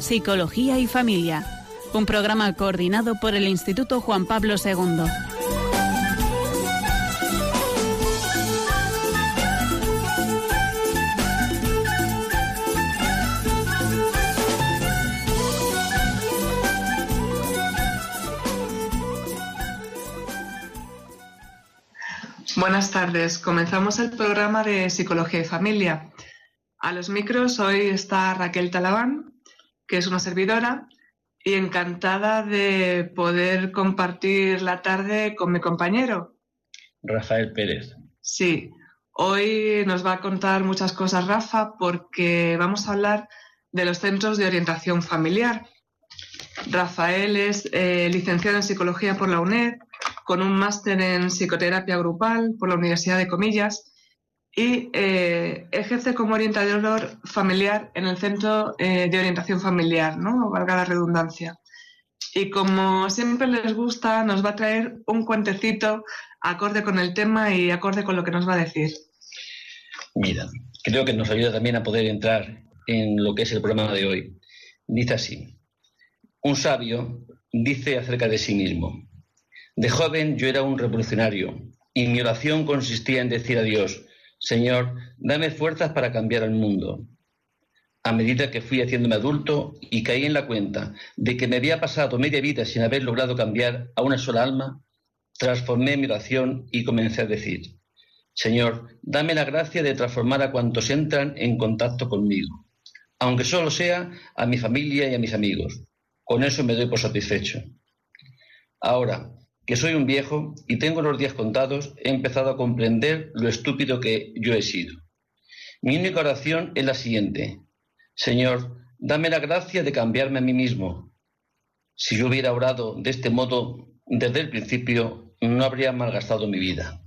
Psicología y Familia, un programa coordinado por el Instituto Juan Pablo II. Buenas tardes. Comenzamos el programa de Psicología y Familia. A los micros hoy está Raquel Talabán, que es una servidora, y encantada de poder compartir la tarde con mi compañero. Rafael Pérez. Sí, hoy nos va a contar muchas cosas Rafa porque vamos a hablar de los centros de orientación familiar. Rafael es eh, licenciado en psicología por la UNED, con un máster en psicoterapia grupal por la Universidad de Comillas y eh, ejerce como orientador familiar en el Centro eh, de Orientación Familiar, ¿no? Valga la redundancia. Y como siempre les gusta, nos va a traer un cuentecito acorde con el tema y acorde con lo que nos va a decir. Mira, creo que nos ayuda también a poder entrar en lo que es el programa de hoy. Dice así, un sabio dice acerca de sí mismo, de joven yo era un revolucionario y mi oración consistía en decir a Dios, Señor, dame fuerzas para cambiar el mundo. A medida que fui haciéndome adulto y caí en la cuenta de que me había pasado media vida sin haber logrado cambiar a una sola alma, transformé mi oración y comencé a decir, Señor, dame la gracia de transformar a cuantos entran en contacto conmigo, aunque solo sea a mi familia y a mis amigos. Con eso me doy por satisfecho. Ahora, que soy un viejo y tengo los días contados, he empezado a comprender lo estúpido que yo he sido. Mi única oración es la siguiente. Señor, dame la gracia de cambiarme a mí mismo. Si yo hubiera orado de este modo desde el principio, no habría malgastado mi vida.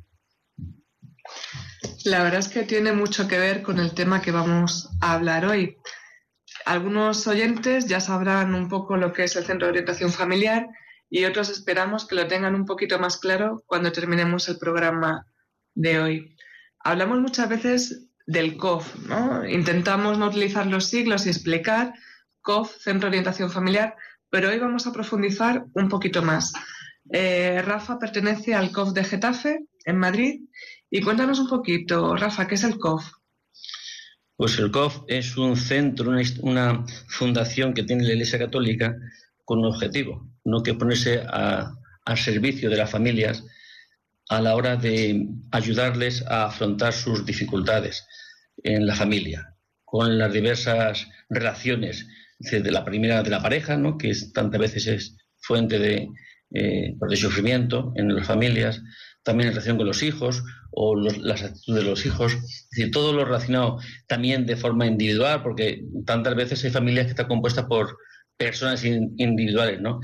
La verdad es que tiene mucho que ver con el tema que vamos a hablar hoy. Algunos oyentes ya sabrán un poco lo que es el Centro de Orientación Familiar y otros esperamos que lo tengan un poquito más claro cuando terminemos el programa de hoy. Hablamos muchas veces del COF, ¿no? Intentamos no utilizar los siglos y explicar COF, Centro de Orientación Familiar, pero hoy vamos a profundizar un poquito más. Eh, Rafa pertenece al COF de Getafe, en Madrid, y cuéntanos un poquito, Rafa, ¿qué es el COF? Pues el COF es un centro, una, una fundación que tiene la Iglesia Católica con un objetivo, no que ponerse al servicio de las familias a la hora de ayudarles a afrontar sus dificultades en la familia, con las diversas relaciones de la primera de la pareja, ¿no? que tantas veces es fuente de, eh, pues de sufrimiento en las familias, también en relación con los hijos o las actitudes de los hijos, es decir, todo lo relacionado también de forma individual, porque tantas veces hay familias que están compuestas por personas individuales, ¿no?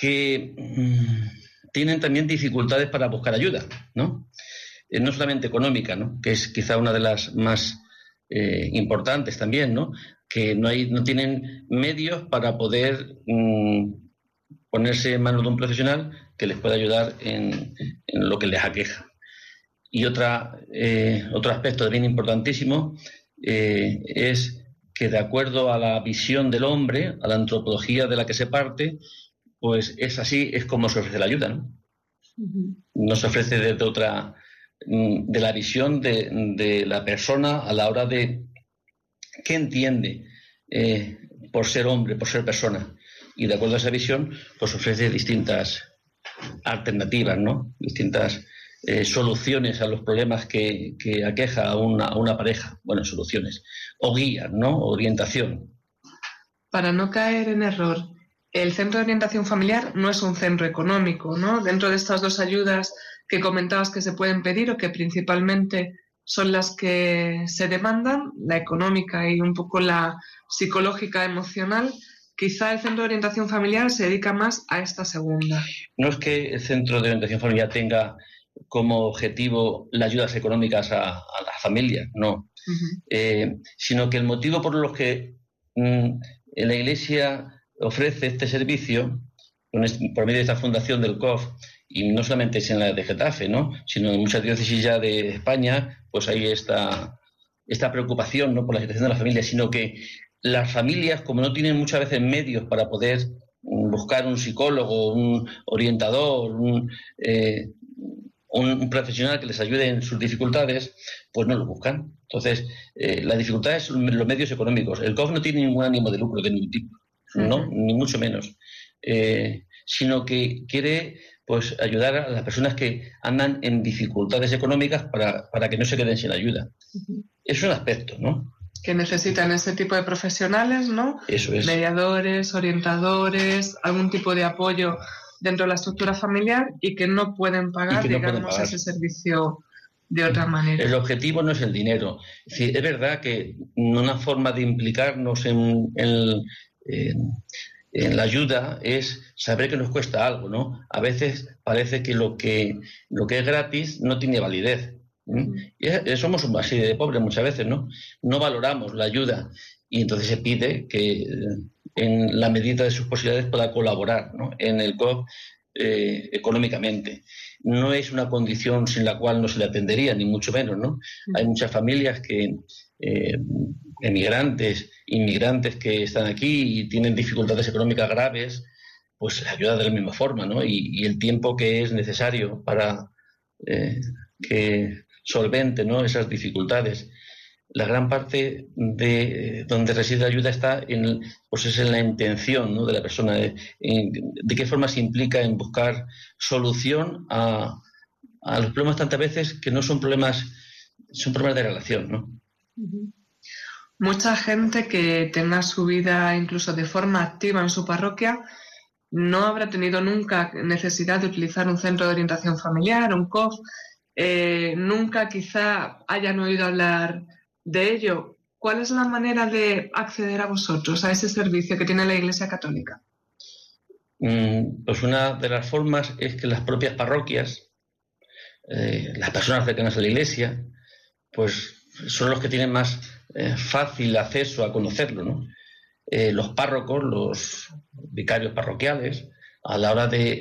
Que mm, tienen también dificultades para buscar ayuda, ¿no? Eh, no solamente económica, ¿no? Que es quizá una de las más eh, importantes también, ¿no? Que no, hay, no tienen medios para poder mm, ponerse en manos de un profesional que les pueda ayudar en, lo que les aqueja. Y otra, eh, otro aspecto bien importantísimo es que de acuerdo a la visión del hombre, a la antropología de la que se parte, pues es así, es como se ofrece la ayuda, ¿no? No se ofrece desde otra, mm, de la visión de, la persona a la hora de qué entiende eh, por ser hombre, por ser persona. Y de acuerdo a esa visión, pues ofrece distintas alternativas, ¿no? Distintas eh, soluciones a los problemas que, aqueja a una, pareja, bueno, soluciones, o guías, ¿no? Orientación. Para no caer en error, el centro de orientación familiar no es un centro económico, ¿no? Dentro de estas dos ayudas que comentabas que se pueden pedir o que principalmente son las que se demandan, la económica y un poco la psicológica emocional, quizá el centro de orientación familiar se dedica más a esta segunda. No es que el centro de orientación familiar tenga como objetivo las ayudas económicas a, las familias, no, eh, sino que el motivo por los que mm, la Iglesia ofrece este servicio por medio de esta fundación del COF, y no solamente es en la de Getafe, ¿no? sino en muchas diócesis ya de España, pues hay esta, esta preocupación ¿no? por la situación de la familia, sino que las familias, como no tienen muchas veces medios para poder mm, buscar un psicólogo, un orientador, eh, un, un, profesional que les ayude en sus dificultades, pues no lo buscan. Entonces, eh, la dificultad es los medios económicos. El COF no tiene ningún ánimo de lucro de ningún tipo, no, ni mucho menos, eh, sino que quiere pues ayudar a las personas que andan en dificultades económicas para, para que no se queden sin ayuda. Es un aspecto, ¿no? que necesitan ese tipo de profesionales, ¿no? Eso es. Mediadores, orientadores, algún tipo de apoyo dentro de la estructura familiar y que no pueden pagar, digamos, ese servicio de otra manera. El objetivo no es el dinero. Es, es verdad que una forma de implicarnos en, en, en, la ayuda es saber que nos cuesta algo, ¿no? A veces parece que lo que, lo que es gratis no tiene validez. Y somos así de pobres muchas veces, ¿no? No valoramos la ayuda y entonces se pide que en la medida de sus posibilidades pueda colaborar en el COP eh, económicamente. No es una condición sin la cual no se le atendería, ni mucho menos, ¿no? Hay muchas familias que, eh, emigrantes, inmigrantes que están aquí y tienen dificultades económicas graves, pues se ayuda de la misma forma, ¿no? Y, el tiempo que es necesario para eh, que solvente ¿no? esas dificultades. La gran parte de donde reside la ayuda está en, pues es en la intención ¿no? de la persona, de, qué forma se implica en buscar solución a, a, los problemas tantas veces que no son problemas, son problemas de relación. ¿no? Mucha gente que tenga su vida incluso de forma activa en su parroquia no habrá tenido nunca necesidad de utilizar un centro de orientación familiar, un COF, eh, nunca quizá hayan oído hablar de ello. ¿Cuál es la manera de acceder a vosotros, a ese servicio que tiene la Iglesia Católica? Mm, pues una de las formas es que las propias parroquias, eh, las personas cercanas a la Iglesia, pues son los que tienen más eh, fácil acceso a conocerlo, ¿no? los párrocos, los vicarios parroquiales, a la hora de,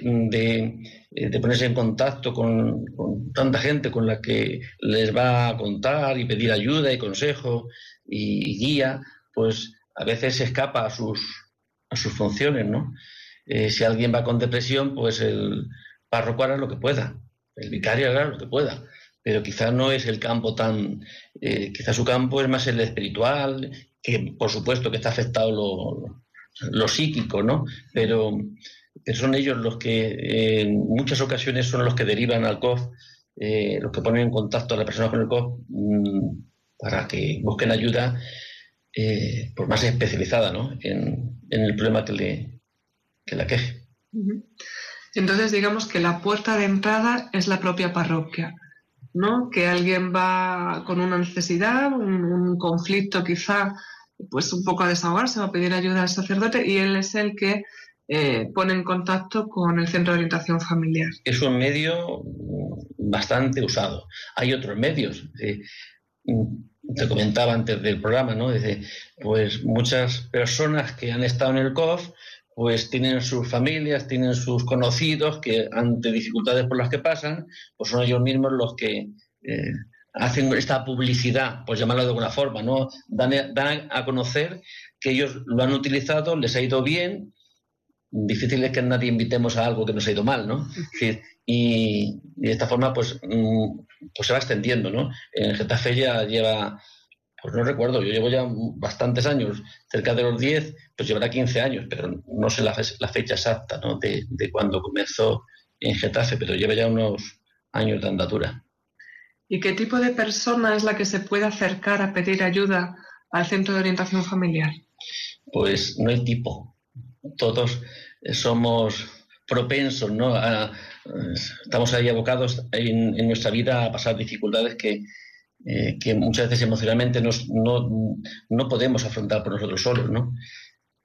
de, ponerse en contacto con, tanta gente con la que les va a contar y pedir ayuda y consejo y, guía, pues a veces se escapa a sus, a sus funciones, ¿no? Eh, si alguien va con depresión, pues el párroco hará lo que pueda, el vicario hará lo que pueda, pero quizás no es el campo tan, eh, quizás su campo es más el espiritual, que por supuesto que está afectado lo, lo psíquico, ¿no? Pero son ellos los que eh, en muchas ocasiones son los que derivan al COF, eh, los que ponen en contacto a la persona con el COF mm, para que busquen ayuda por más especializada ¿no? en, el problema que, le, que la queje. Entonces, digamos que la puerta de entrada es la propia parroquia, ¿no? Que alguien va con una necesidad, un, conflicto quizá, pues un poco a desahogarse, va a pedir ayuda al sacerdote y él es el que eh, pone en contacto con el centro de orientación familiar. Es un medio bastante usado. Hay otros medios. te comentaba antes del programa, ¿no? Pues muchas personas que han estado en el COF, pues tienen sus familias, tienen sus conocidos que ante dificultades por las que pasan, pues son ellos mismos los que eh, hacen esta publicidad, pues llamarlo de alguna forma, ¿no? Dan, dan, a conocer que ellos lo han utilizado, les ha ido bien difícil es que nadie invitemos a algo que nos ha ido mal, ¿no? y, de esta forma, pues, mm, pues se va extendiendo, ¿no? En Getafe ya lleva, pues no recuerdo, yo llevo ya bastantes años, cerca de los 10, pues llevará 15 años, pero no sé la, fecha exacta, ¿no? De, de cuando comenzó en Getafe, pero lleva ya unos años de andadura. ¿Y qué tipo de persona es la que se puede acercar a pedir ayuda al centro de orientación familiar? Pues no hay tipo todos eh, somos propensos, ¿no? estamos ahí abocados en, nuestra vida a pasar dificultades que, eh, que muchas veces emocionalmente nos, no, no, podemos afrontar por nosotros solos, ¿no?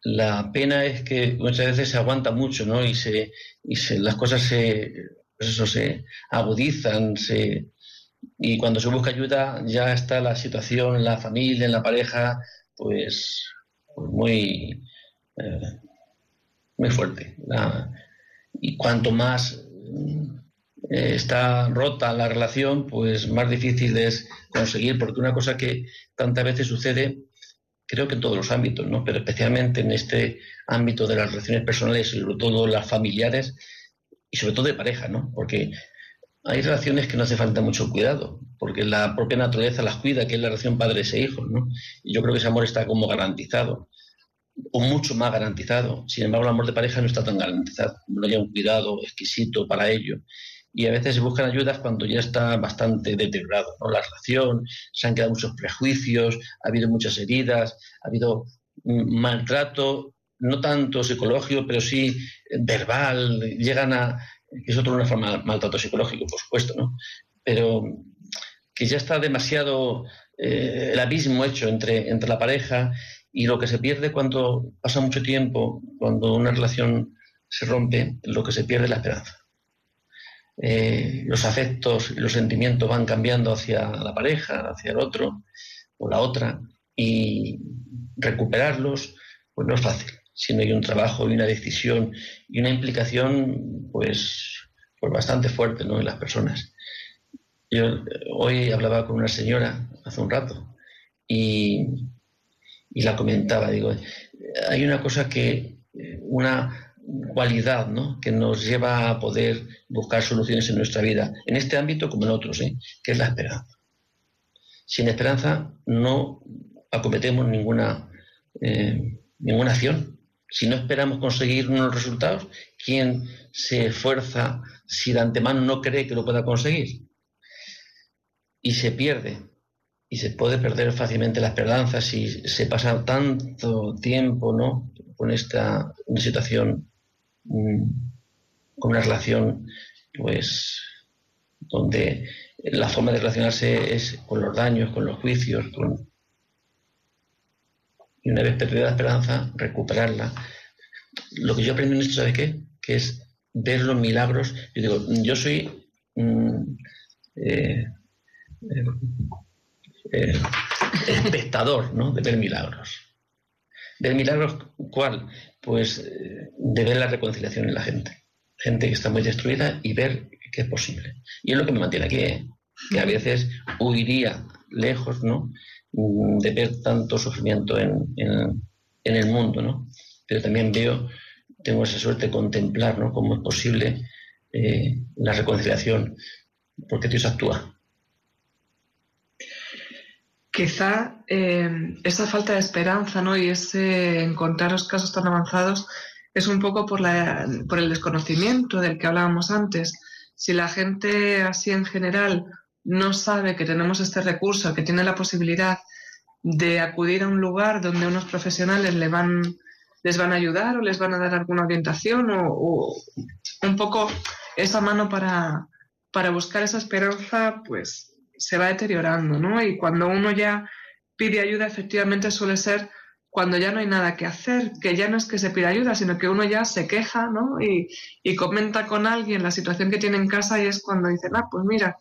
La pena es que muchas veces se aguanta mucho, ¿no? Y, se, y se, las cosas se, pues eso, se agudizan, se, y cuando se busca ayuda ya está la situación en la familia, en la pareja, pues, pues muy... Eh, muy fuerte. y cuanto más eh, está rota la relación, pues más difícil es conseguir, porque una cosa que tantas veces sucede, creo que en todos los ámbitos, ¿no? Pero especialmente en este ámbito de las relaciones personales y sobre todo las familiares y sobre todo de pareja, ¿no? Porque hay relaciones que no hace falta mucho cuidado, porque la propia naturaleza las cuida, que es la relación padres e hijos, ¿no? Y yo creo que ese amor está como garantizado, o mucho más garantizado. Sin embargo, el amor de pareja no está tan garantizado, no hay un cuidado exquisito para ello. Y a veces buscan ayudas cuando ya está bastante deteriorado, ¿no? La relación, se han quedado muchos prejuicios, ha habido muchas heridas, ha habido maltrato, no tanto psicológico, pero sí verbal, llegan a es otra una forma de maltrato psicológico, por supuesto, ¿no? Pero que ya está demasiado eh, el abismo hecho entre, entre la pareja y lo que se pierde cuando pasa mucho tiempo, cuando una relación se rompe, lo que se pierde es la esperanza. Eh, los afectos y los sentimientos van cambiando hacia la pareja, hacia el otro o la otra, y recuperarlos, pues no es fácil si no hay un trabajo y una decisión y una implicación, pues, pues bastante fuerte ¿no? en las personas. Yo hoy hablaba con una señora hace un rato y, y la comentaba, digo, hay una cosa que, eh, una cualidad ¿no? que nos lleva a poder buscar soluciones en nuestra vida, en este ámbito como en otros, ¿eh? que es la esperanza. Sin esperanza no acometemos ninguna, ninguna acción. Si no esperamos conseguir unos resultados, ¿quién se esfuerza si de antemano no cree que lo pueda conseguir? Y se pierde. Y se puede perder fácilmente la esperanza si se pasa tanto tiempo ¿no? con esta situación, con una relación, pues, donde la forma de relacionarse es con los daños, con los juicios, con, y una vez perdida la esperanza, recuperarla. Lo que yo aprendí en esto, ¿sabe qué? Que es ver los milagros. Yo digo, yo soy mm, eh, eh, eh, espectador ¿no? de ver milagros. ¿Ver milagros cuál? Pues de ver la reconciliación en la gente. Gente que está muy destruida y ver que es posible. Y es lo que me mantiene aquí, que a veces huiría lejos, ¿no? Mm, de ver tanto sufrimiento en, el mundo, ¿no? Pero también veo, tengo esa suerte de contemplar, ¿no? Cómo es posible eh, la reconciliación, porque Dios actúa. Quizá eh, esa falta de esperanza, ¿no? Y ese encontrar los casos tan avanzados es un poco por, la, por el desconocimiento del que hablábamos antes. Si la gente así en general no sabe que tenemos este recurso, que tiene la posibilidad de acudir a un lugar donde unos profesionales le van, les van a ayudar o les van a dar alguna orientación o, un poco esa mano para, para buscar esa esperanza, pues se va deteriorando, ¿no? Y cuando uno ya pide ayuda, efectivamente suele ser cuando ya no hay nada que hacer, que ya no es que se pida ayuda, sino que uno ya se queja, ¿no? Y, y comenta con alguien la situación que tiene en casa y es cuando dice, ah, pues mira,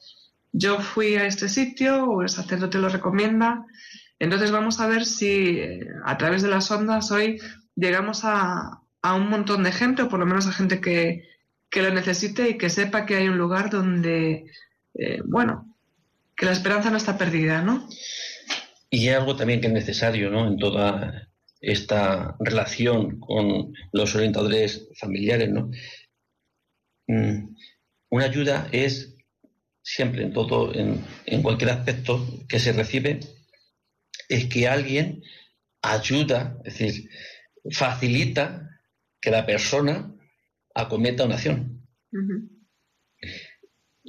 yo fui a este sitio o el sacerdote lo recomienda. Entonces vamos a ver si eh, a través de las ondas hoy llegamos a, un montón de gente, o por lo menos a gente que, lo necesite y que sepa que hay un lugar donde, eh, bueno, que la esperanza no está perdida, ¿no? Y algo también que es necesario, ¿no? En toda esta relación con los orientadores familiares, ¿no? Mm, una ayuda es siempre en todo, en, cualquier aspecto que se recibe, es que alguien ayuda, es decir, facilita que la persona acometa una acción.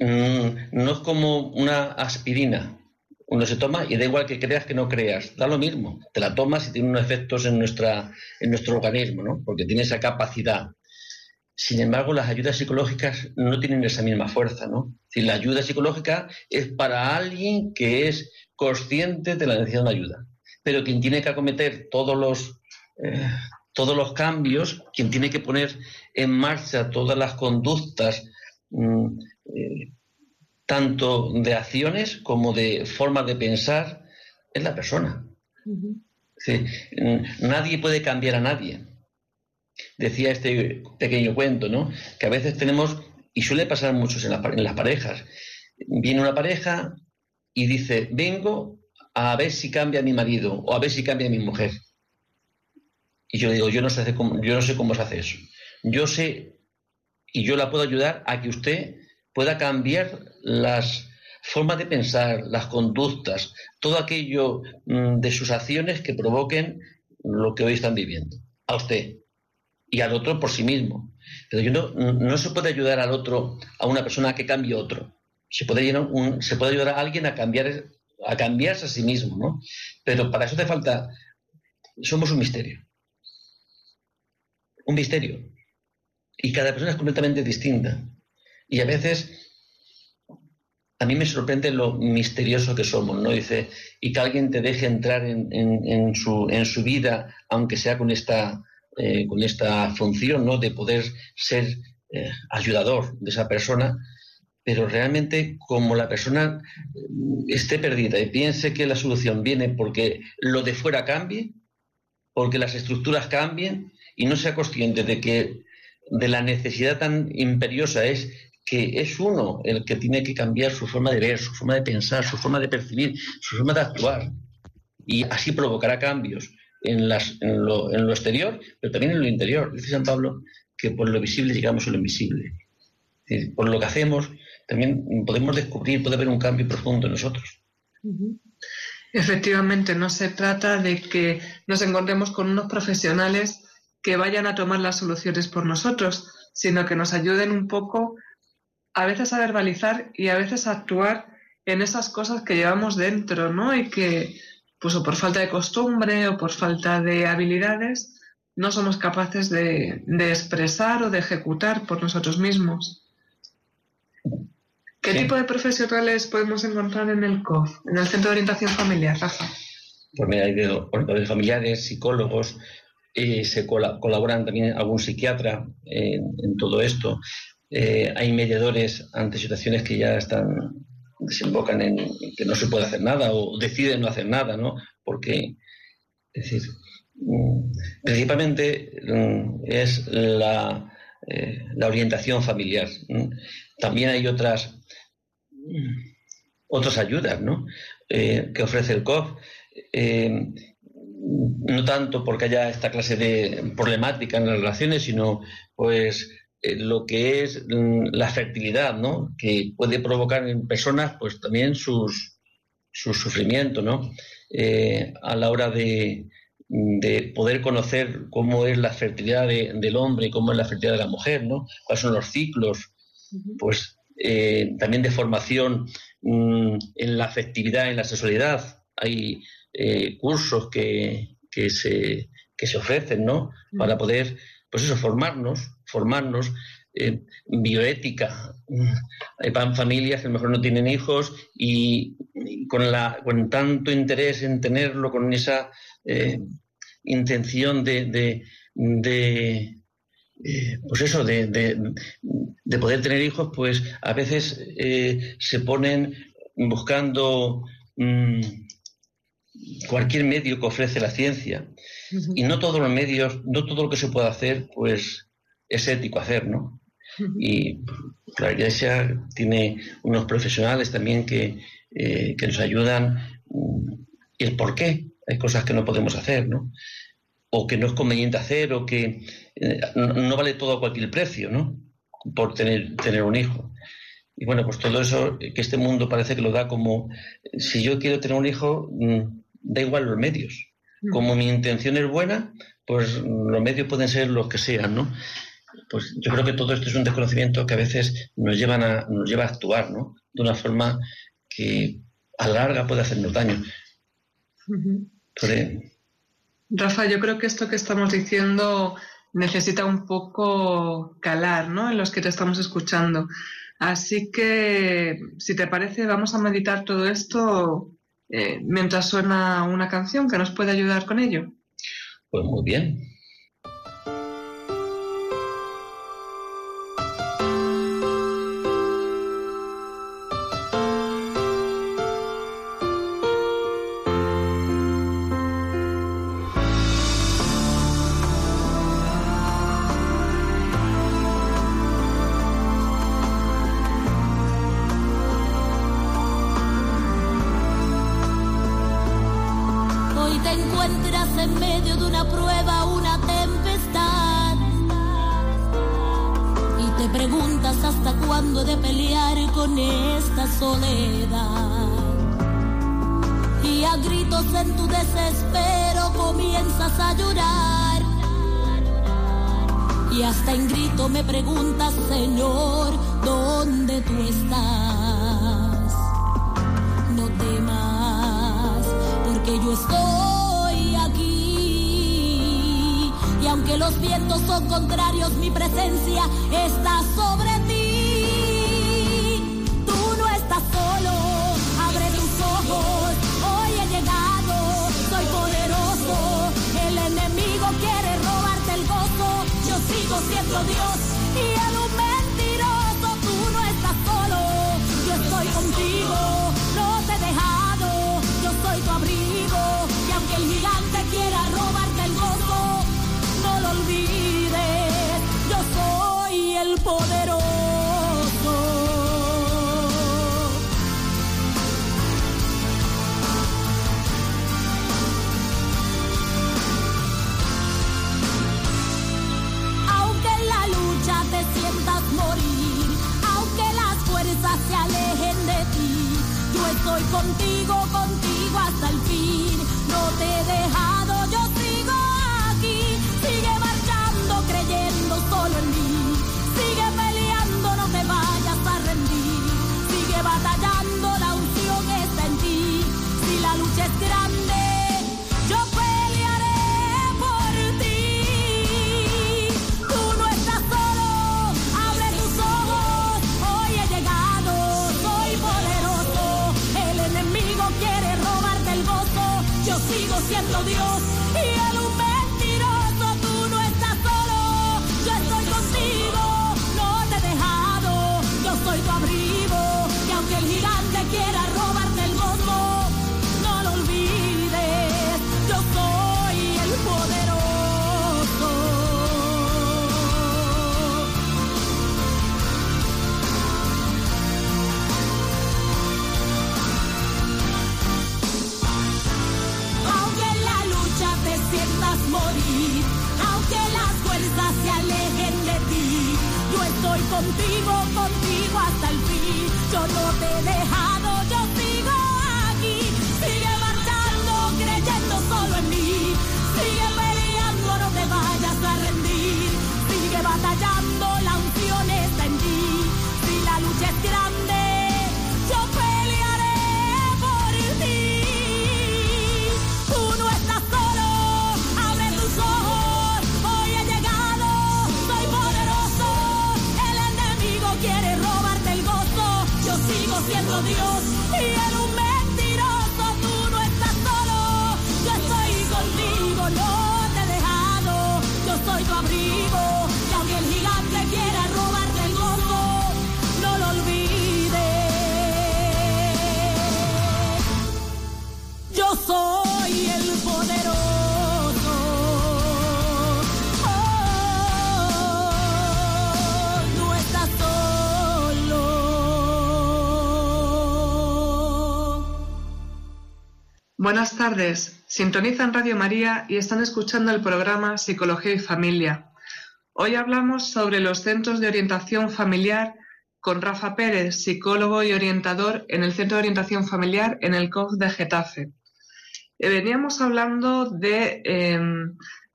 No es como una aspirina. Uno se toma y da igual que creas que no creas, da lo mismo. Te la tomas y tiene unos efectos en, nuestra, en nuestro organismo, ¿no? porque tiene esa capacidad. Sin embargo, las ayudas psicológicas no tienen esa misma fuerza, ¿no? La ayuda psicológica es para alguien que es consciente de la necesidad de una ayuda. Pero quien tiene que acometer todos los, eh, todos los cambios, quien tiene que poner en marcha todas las conductas, mm, eh, tanto de acciones como de forma de pensar, es la persona. nadie puede cambiar a nadie decía este pequeño cuento, ¿no? Que a veces tenemos, y suele pasar mucho en, las parejas, viene una pareja y dice, vengo a ver si cambia mi marido o a ver si cambia mi mujer. Y yo le digo, yo no sé cómo, yo no sé cómo se hace eso. Yo sé y yo la puedo ayudar a que usted pueda cambiar las formas de pensar, las conductas, todo aquello mm, de sus acciones que provoquen lo que hoy están viviendo. A usted y al otro por sí mismo. Pero yo no, no se puede ayudar al otro, a una persona que cambie otro. Se puede, ayudar a alguien a cambiar a cambiarse a sí mismo, ¿no? Pero para eso hace falta, somos un misterio. Un misterio. Y cada persona es completamente distinta. Y a veces a mí me sorprende lo misterioso que somos, ¿no? Dice, y que alguien te deje entrar en, su, en su, vida, aunque sea con esta, eh, con esta función, ¿no? De poder ser eh, ayudador de esa persona, pero realmente como la persona mm, esté perdida y piense que la solución viene porque lo de fuera cambie, porque las estructuras cambien y no sea consciente de que de la necesidad tan imperiosa es que es uno el que tiene que cambiar su forma de ver, su forma de pensar, su forma de percibir, su forma de actuar. Y así provocará cambios en, lo exterior, pero también en lo interior. Dice San Pablo que por lo visible llegamos a lo invisible. Por lo que hacemos, también podemos descubrir, puede haber un cambio profundo en nosotros. Efectivamente, no se trata de que nos encontremos con unos profesionales que vayan a tomar las soluciones por nosotros, sino que nos ayuden un poco a veces a verbalizar y a veces a actuar en esas cosas que llevamos dentro, ¿no? Y que, pues o por falta de costumbre o por falta de habilidades, no somos capaces de, de expresar o de ejecutar por nosotros mismos. ¿Qué tipo de profesionales podemos encontrar en el COF, en el Centro de Orientación Familiar, Rafa? Pues mira, hay orientadores familiares, psicólogos, eh, se colaboran también algún psiquiatra en, todo esto. Eh, hay mediadores ante situaciones que ya están desembocan en que no se puede hacer nada o deciden no hacer nada, ¿no? Porque, es decir, mm, principalmente mm, es la, eh, la orientación familiar. También hay otras otras ayudas ¿no? Eh, que ofrece el COF. Eh, no tanto porque haya esta clase de problemática en las relaciones, sino pues lo que es mm, la fertilidad, ¿no? que puede provocar en personas pues también sus, su sufrimiento, ¿no? a la hora de, de, poder conocer cómo es la fertilidad del hombre y cómo es la fertilidad de la mujer, ¿no? cuáles son los ciclos, pues eh, también de formación mm, en la afectividad, en la sexualidad. Hay eh, cursos que, que, se, que se ofrecen, ¿no? Para poder, pues eso, formarnos, formarnos. Eh, bioética. Hay familias que a lo mejor no tienen hijos y, con, la, con tanto interés en tenerlo, con esa intención de, de eh, pues eso, de, de, poder tener hijos, pues a veces eh, se ponen buscando mm, cualquier medio que ofrece la ciencia. Y no todos los medios, no todo lo que se puede hacer, pues es ético hacer, ¿no? Y la Iglesia tiene unos profesionales también que, eh, que nos ayudan. Mm, ¿Y el por qué? Hay cosas que no podemos hacer, ¿no? o que no es conveniente hacer o que eh, no, vale todo a cualquier precio, ¿no? Por tener, tener un hijo. Y bueno, pues todo eso que este mundo parece que lo da como, si yo quiero tener un hijo, mm, da igual los medios. Como mi intención es buena, pues los medios pueden ser los que sean, ¿no? Pues yo creo que todo esto es un desconocimiento que a veces nos, llevan a, nos lleva a actuar, ¿no? De una forma que a la larga puede hacernos daño. Rafa, yo creo que esto que estamos diciendo necesita un poco calar, ¿no? En los que te estamos escuchando. Así que, si te parece, vamos a meditar todo esto eh, mientras suena una canción que nos puede ayudar con ello. Pues muy bien. Con esta soledad. Y a gritos en tu desespero comienzas a llorar. Y hasta en grito me preguntas, Señor, ¿dónde tú estás? No temas, porque yo estoy aquí. Y aunque los vientos son contrarios, mi presencia está sobre ti. Radio contigo, contigo hasta el fin. No te he the old estoy contigo, hasta el fin. Yo no te he siendo Dios y él Buenas tardes. Sintonizan Radio María y están escuchando el programa Psicología y Familia. Hoy hablamos sobre los centros de orientación familiar con Rafa Pérez, psicólogo y orientador en el Centro de Orientación Familiar en el COF de Getafe. Eh, veníamos hablando de eh,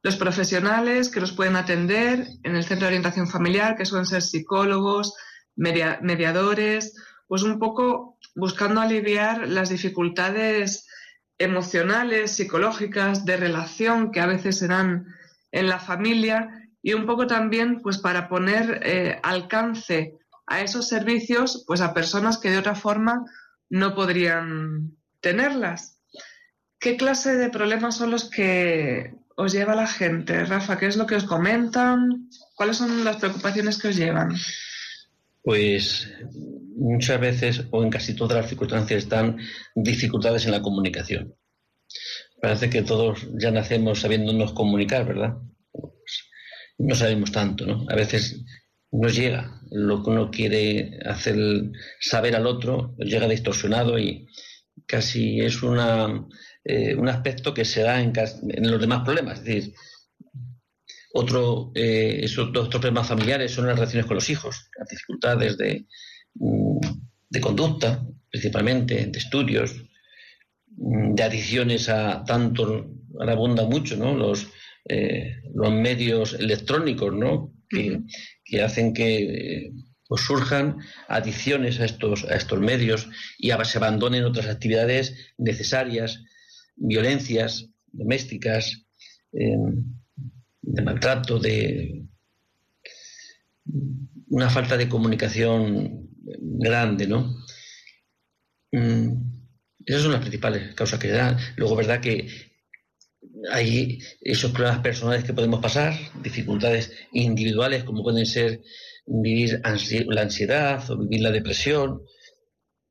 los profesionales que los pueden atender en el Centro de Orientación Familiar, que suelen ser psicólogos, media- mediadores, pues un poco buscando aliviar las dificultades emocionales, psicológicas, de relación que a veces se dan en la familia y un poco también pues para poner eh, alcance a esos servicios pues a personas que de otra forma no podrían tenerlas. ¿Qué clase de problemas son los que os lleva la gente, Rafa? ¿Qué es lo que os comentan? ¿Cuáles son las preocupaciones que os llevan? Pues muchas veces o en casi todas las circunstancias están dificultades en la comunicación. Parece que todos ya nacemos sabiéndonos comunicar, ¿verdad? Pues no sabemos tanto, ¿no? A veces nos llega lo que uno quiere hacer saber al otro, llega distorsionado y, casi es una, eh, un aspecto que se da en, en, los demás problemas. Es decir, otro, eh, esos otros problemas familiares son las relaciones con los hijos, las dificultades de, de conducta, principalmente, de estudios, mm, de adicciones a tanto, ahora abunda mucho, ¿no? Los, eh, los medios electrónicos, ¿no? Que, que hacen que pues surjan adicciones a estos, a estos medios y se abandonen otras actividades necesarias, violencias domésticas, em, de maltrato, de una falta de comunicación grande, ¿no? Mm, esas son las principales causas que dan. Luego, verdad que hay esos problemas personales que podemos pasar, dificultades individuales como pueden ser vivir la ansiedad o vivir la depresión,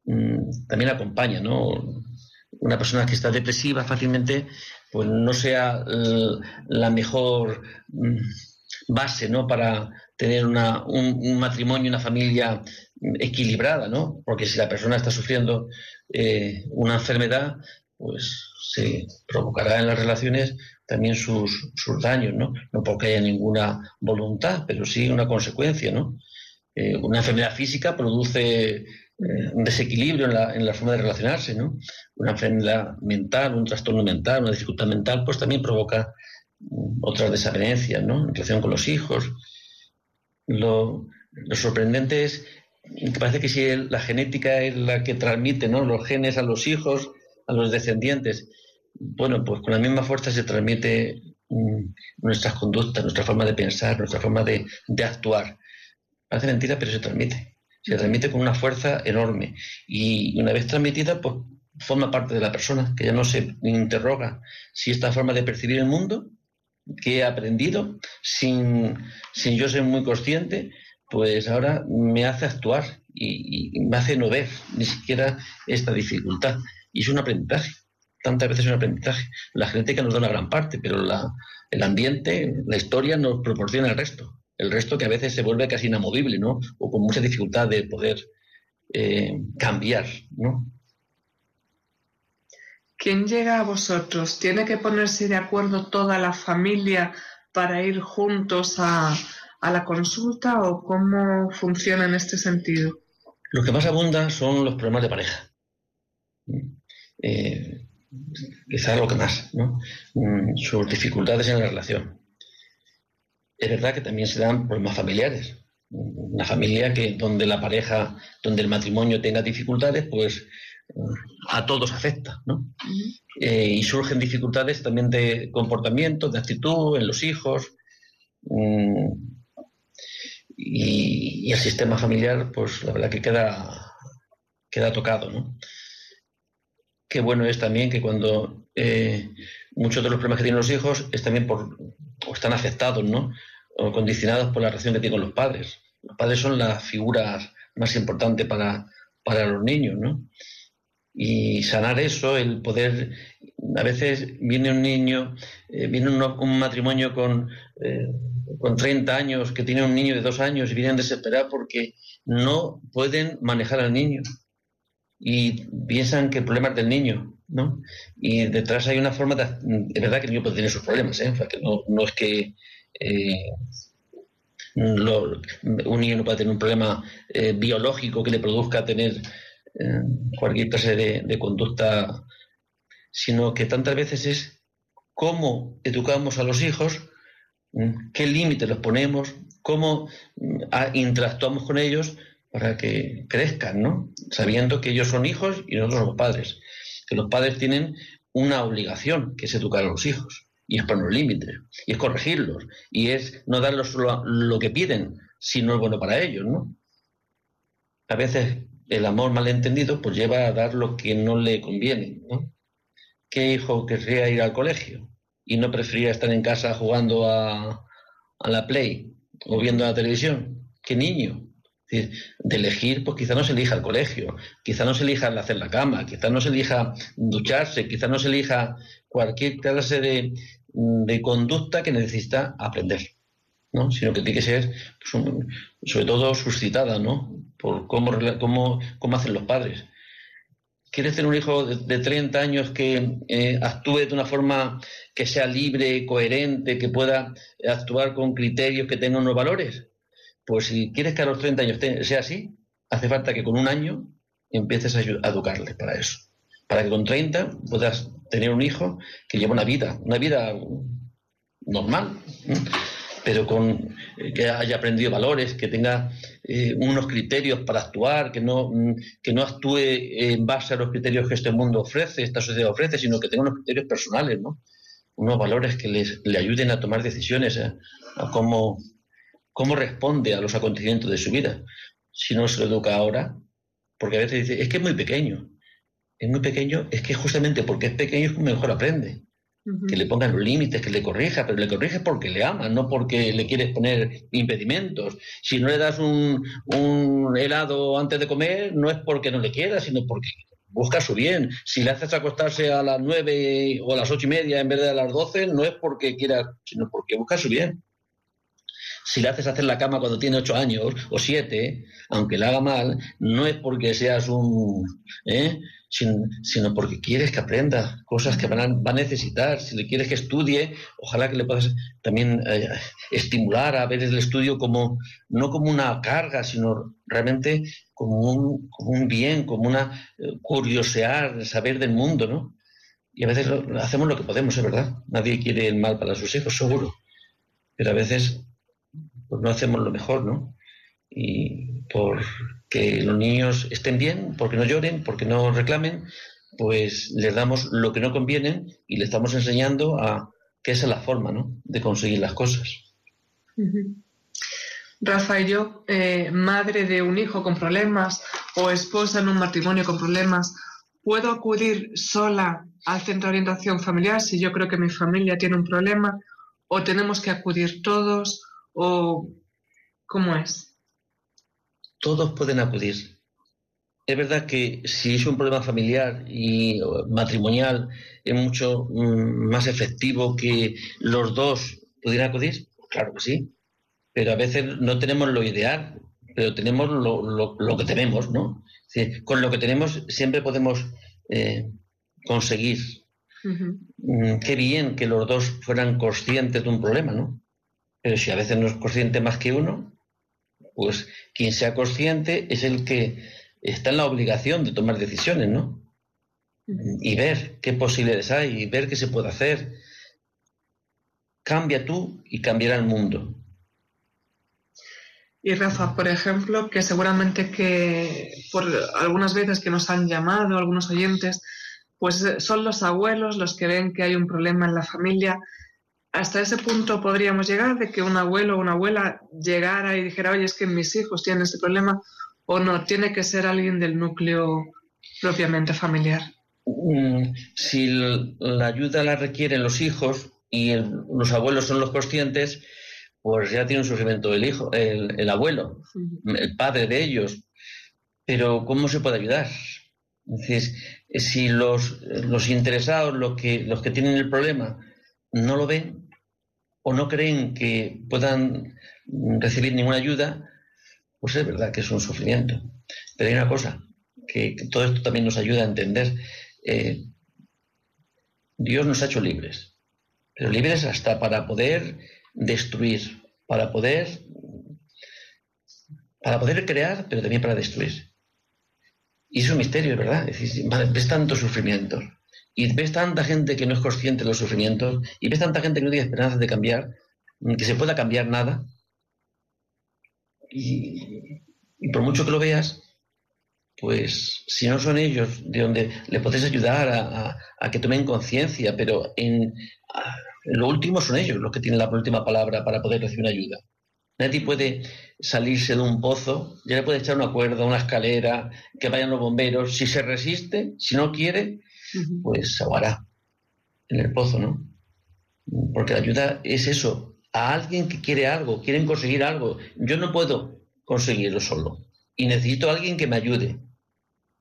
mm, también acompaña, ¿no? Una persona que está depresiva fácilmente, pues no sea la mejor mm, base, ¿no? Para tener una, un, matrimonio, una familia equilibrada, ¿no? Porque si la persona está sufriendo eh, una enfermedad, pues se provocará en las relaciones también sus, sus daños, ¿no? No porque haya ninguna voluntad, pero sí una consecuencia, ¿no? Eh, una enfermedad física produce eh, un desequilibrio en la, en la, forma de relacionarse, ¿no? Una enfermedad mental, un trastorno mental, una dificultad mental, pues también provoca mm, otras desavenencias, ¿no? En relación con los hijos. Lo, sorprendente es parece que si la genética es la que transmite, ¿no? Los genes a los hijos, a los descendientes, bueno, pues con la misma fuerza se transmite mm, nuestras conductas, nuestra forma de pensar, nuestra forma de, actuar. Parece mentira, pero se transmite. Se transmite con una fuerza enorme. Y una vez transmitida, pues forma parte de la persona, que ya no se interroga si esta forma de percibir el mundo que he aprendido sin, sin yo ser muy consciente, pues ahora me hace actuar y, me hace no ver ni siquiera esta dificultad. Y es un aprendizaje tantas veces un aprendizaje. La genética nos da una gran parte, pero el ambiente, la historia nos proporciona el resto. El resto que a veces se vuelve casi inamovible, ¿no? O con mucha dificultad de poder eh, cambiar, ¿no? ¿Quién llega a vosotros? ¿Tiene que ponerse de acuerdo toda la familia para ir juntos a, a la consulta o cómo funciona en este sentido? Lo que más abunda son los problemas de pareja. Eh, quizá lo que más, ¿no? Mm, sus dificultades en la relación. Es verdad que también se dan problemas familiares. Una familia que donde la pareja, donde el matrimonio tenga dificultades, pues mm, a todos afecta, ¿no? Eh, y surgen dificultades también de comportamiento, de actitud en los hijos. Mm, y, el sistema familiar, pues la verdad que queda, queda tocado, ¿no? Qué bueno es también que cuando eh, muchos de los problemas que tienen los hijos es también por, o están afectados, ¿no? O condicionados por la relación que tienen los padres. Los padres son las figuras más importantes para, para los niños, ¿no? Y sanar eso, el poder. A veces viene un niño, eh, viene un, matrimonio con, eh, con 30 años que tiene un niño de dos años y vienen desesperados porque no pueden manejar al niño y piensan que el problema es del niño, ¿no? Y detrás hay una forma de... Es verdad que el niño puede tener sus problemas, ¿eh? que no, no, es que eh, un niño no puede tener un problema eh, biológico que le produzca tener cualquier clase de, conducta, sino que tantas veces es cómo educamos a los hijos, qué límites los ponemos, cómo mm, interactuamos con ellos para que crezcan, ¿no? Sabiendo que ellos son hijos y nosotros somos padres. Que los padres tienen una obligación, que es educar a los hijos, y es poner límites, y es corregirlos, y es no darles solo lo que piden, si no es bueno para ellos, ¿no? A veces el amor malentendido pues lleva a dar lo que no le conviene, ¿no? ¿Qué hijo querría ir al colegio y no prefería estar en casa jugando a, a la Play o viendo la televisión? ¿Qué niño? de elegir, pues quizá no se elija el colegio, quizá no se elija el hacer la cama, quizá no se elija ducharse, quizá no se elija cualquier clase de conducta que necesita aprender, ¿no? Sino que tiene que ser, pues, sobre todo, suscitada, ¿no? Por cómo, cómo, cómo hacen los padres. ¿Quieres tener un hijo de, 30 años que eh, actúe de una forma que sea libre, coherente, que pueda actuar con criterios que tengan unos valores? Pues si quieres que a los 30 años sea así, hace falta que con un año empieces a, educarle para eso. Para que con 30 puedas tener un hijo que lleve una vida, una vida normal pero con eh, que haya aprendido valores, que tenga eh, unos criterios para actuar, que no, mm, que no actúe en base a los criterios que este mundo ofrece, esta sociedad ofrece, sino que tenga unos criterios personales, ¿no? unos valores que les, le ayuden a tomar decisiones, ¿eh? a cómo, cómo responde a los acontecimientos de su vida. Si no se lo educa ahora, porque a veces dice, es que es muy pequeño. Es muy pequeño, es que justamente porque es pequeño es como mejor aprende que le pongan los límites, que le corrija, pero le corrige porque le ama, no porque le quieres poner impedimentos. Si no le das un, helado antes de comer, no es porque no le quieras, sino porque busca su bien. Si le haces acostarse a las nueve o a las ocho y media en vez de a las doce, no es porque quieras, sino porque busca su bien. Si le haces hacer la cama cuando tiene ocho años o siete, aunque le haga mal, no es porque seas un... ¿eh? Sino, porque quieres que aprenda cosas que van va a, necesitar. Si le quieres que estudie, ojalá que le puedas también eh, estimular a ver el estudio como no como una carga, sino realmente como un, como un bien, como una eh, curiosear, saber del mundo, ¿no? Y a veces hacemos lo que podemos, es verdad. Nadie quiere el mal para sus hijos, seguro. Pero a veces pues no hacemos lo mejor, ¿no? Y por que los niños estén bien, porque no lloren, porque no reclamen, pues les damos lo que no conviene y le estamos enseñando a que esa es la forma ¿no? de conseguir las cosas. Y yo, eh, madre de un hijo con problemas o esposa en un matrimonio con problemas, ¿puedo acudir sola al centro de orientación familiar si yo creo que mi familia tiene un problema? ¿O tenemos que acudir todos? ¿O cómo es? Todos pueden acudir. Es verdad que si es un problema familiar y matrimonial es mucho mm, más efectivo que los dos pudieran acudir, claro que sí, pero a veces no tenemos lo ideal, pero tenemos lo, que tenemos, ¿no? con lo que tenemos siempre podemos eh, conseguir. Mm, qué bien que los dos fueran conscientes de un problema, ¿no? Pero si a veces no es consciente más que uno, pues quien sea consciente es el que está en la obligación de tomar decisiones, ¿no? Y ver qué posibilidades hay, y ver qué se puede hacer. Cambia tú y cambiará el mundo. Y Rafa, por ejemplo, que seguramente que por algunas veces que nos han llamado algunos oyentes, pues son los abuelos los que ven que hay un problema en la familia hasta ese punto podríamos llegar de que un abuelo o una abuela llegara y dijera, oye, es que mis hijos tienen ese problema, o no, tiene que ser alguien del núcleo propiamente familiar. Mm, si la ayuda la requieren los hijos y los abuelos son los conscientes, pues ya tiene un sufrimiento el hijo, el, abuelo, el padre de ellos. Pero ¿cómo se puede ayudar? Es si los, los interesados, los que, los que tienen el problema, no lo ven o no creen que puedan recibir ninguna ayuda, pues es verdad que es un sufrimiento. Pero hay una cosa, que, todo esto también nos ayuda a entender. Eh, Dios nos ha hecho libres, pero libres hasta para poder destruir, para poder, para poder crear, pero también para destruir. Y es un misterio, ¿verdad? Es decir, ves tanto sufrimiento, y ves tanta gente que no es consciente de los sufrimientos y ves tanta gente que no tiene esperanzas de cambiar, que se pueda cambiar nada. Y, por mucho que lo veas, pues si no son ellos de donde le puedes ayudar a, que tomen conciencia, pero en, lo último son ellos los que tienen la última palabra para poder recibir ayuda. Nadie puede salirse de un pozo, ya le puede echar una cuerda, una escalera, que vayan los bomberos. Si se resiste, si no quiere, pues se ahogará en el pozo, ¿no? Porque la ayuda es eso, a alguien que quiere algo, quieren conseguir algo. Yo no puedo conseguirlo solo y necesito a alguien que me ayude.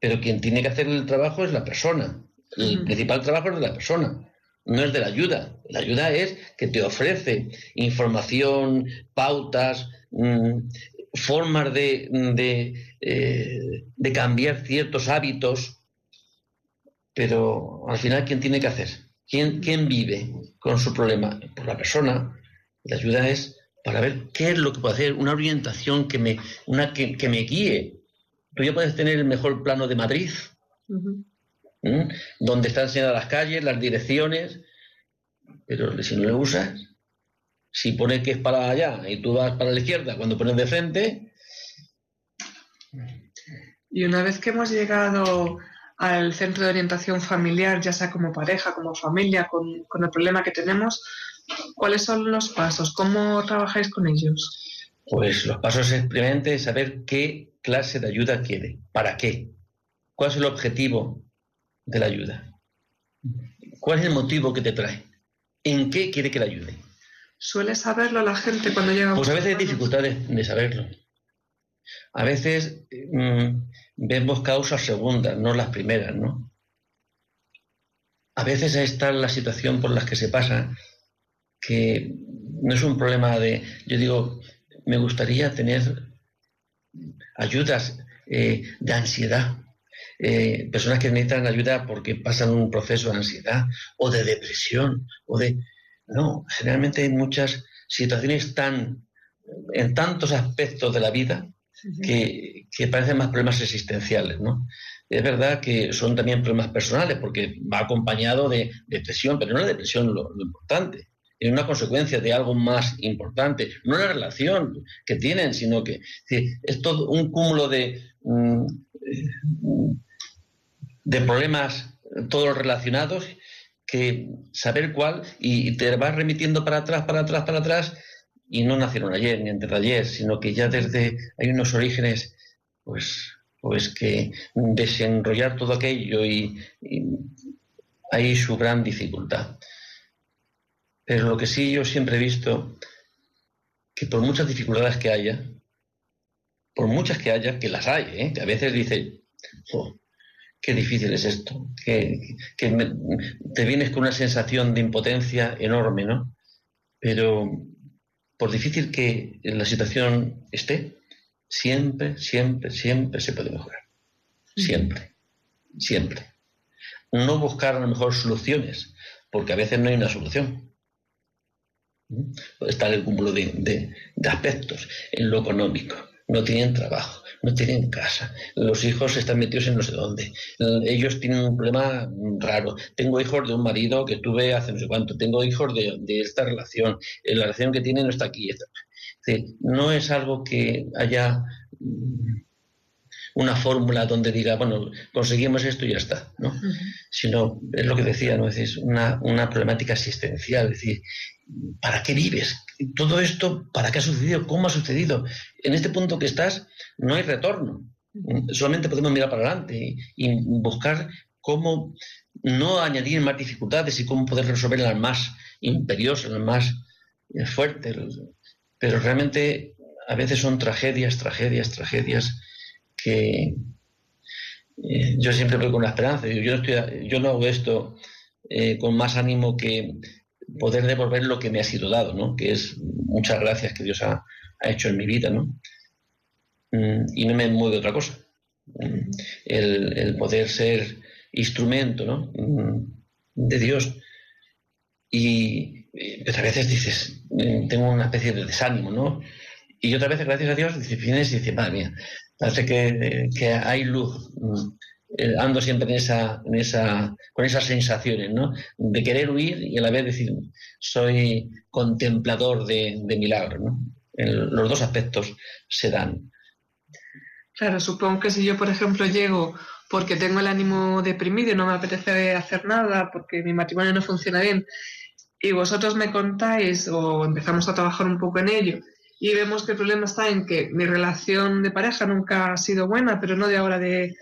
Pero quien tiene que hacer el trabajo es la persona. El principal trabajo es de la persona, no es de la ayuda. La ayuda es que te ofrece información, pautas, mm, formas de, de, eh, de cambiar ciertos hábitos pero al final, ¿quién tiene que hacer? ¿Quién, quién vive con su problema? Pues la persona. La ayuda es para ver qué es lo que puedo hacer, una orientación que me, una, que, me guíe. Tú ya puedes tener el mejor plano de Madrid, donde están enseñadas las calles, las direcciones, pero si no lo usas, si pones que es para allá y tú vas para la izquierda cuando pones de frente. Y una vez que hemos llegado al centro de orientación familiar, ya sea como pareja, como familia, con, el problema que tenemos, ¿cuáles son los pasos? ¿Cómo trabajáis con ellos? Pues los pasos es primeramente saber qué clase de ayuda quiere, para qué, cuál es el objetivo de la ayuda, cuál es el motivo que te trae, en qué quiere que le ayude. ¿Suele saberlo la gente cuando llega? Pues a veces hay dificultades de saberlo. A veces mm, vemos causas segundas, no las primeras, ¿no? A veces está la situación por la que se pasa, que no es un problema de, yo digo, me gustaría tener ayudas eh, de ansiedad, eh, personas que necesitan ayuda porque pasan un proceso de ansiedad o de depresión o de... No, generalmente hay muchas situaciones tan, en tantos aspectos de la vida que, parecen más problemas existenciales, ¿no? Es verdad que son también problemas personales porque va acompañado de depresión, pero no la depresión lo, importante, es una consecuencia de algo más importante, no la relación que tienen, sino que es, todo un cúmulo de, mm, de problemas todos relacionados que saber cuál y te vas remitiendo para atrás, para atrás, para atrás y no nacieron ayer ni antes de ayer, sino que ya desde hay unos orígenes, pues, pues que desenrollar todo aquello y, hay su gran dificultad. Pero lo que sí yo siempre he visto, que por muchas dificultades que haya, por muchas que haya, que las hay, ¿eh? que a veces dice, qué difícil es esto, que, te vienes con una sensación de impotencia enorme, ¿no? Pero por difícil que la situación esté, siempre, siempre, siempre se puede mejorar. Siempre, siempre. No buscar a lo mejor soluciones, porque a veces no hay una solución. Puede estar el cúmulo de aspectos en lo económico, no tienen trabajo, no tienen casa, los hijos están metidos en no sé dónde, ellos tienen un problema raro. Tengo hijos de un marido que tuve hace no sé cuánto, tengo hijos de, esta relación, eh, la relación que tienen no está aquí. no es algo que haya mm, una fórmula donde diga, bueno, conseguimos esto y ya está, ¿no? Sino, es lo que decía, ¿no? Es una, una problemática existencial, es decir, ¿para qué vives? Todo esto, ¿para qué ha sucedido? ¿Cómo ha sucedido? En este punto que estás, no hay retorno. Solamente podemos mirar para adelante y, buscar cómo no añadir más dificultades y cómo poder resolver las más imperiosas, las más eh, fuertes. Pero realmente a veces son tragedias, tragedias, tragedias que eh, yo siempre voy con la esperanza. Yo estoy, yo no hago esto eh, con más ánimo que poder devolver lo que me ha sido dado, ¿no? Que es muchas gracias que Dios ha, hecho en mi vida, ¿no? Mm, y no me mueve otra cosa. Mm, el, poder ser instrumento, ¿no? Mm, de Dios. Y otras veces dices, tengo una especie de desánimo, ¿no? Y otras veces, gracias a Dios, vienes y dices, madre mía, parece que, que hay luz ando siempre en esa, con esas sensaciones. De querer huir y a la vez decir, soy contemplador de, de milagros, los dos aspectos se dan. Claro, supongo que si yo, por ejemplo, llego porque tengo el ánimo deprimido y no me apetece hacer nada, porque mi matrimonio no funciona bien, y vosotros me contáis o empezamos a trabajar un poco en ello, y vemos que el problema está en que mi relación de pareja nunca ha sido buena, pero no de ahora de,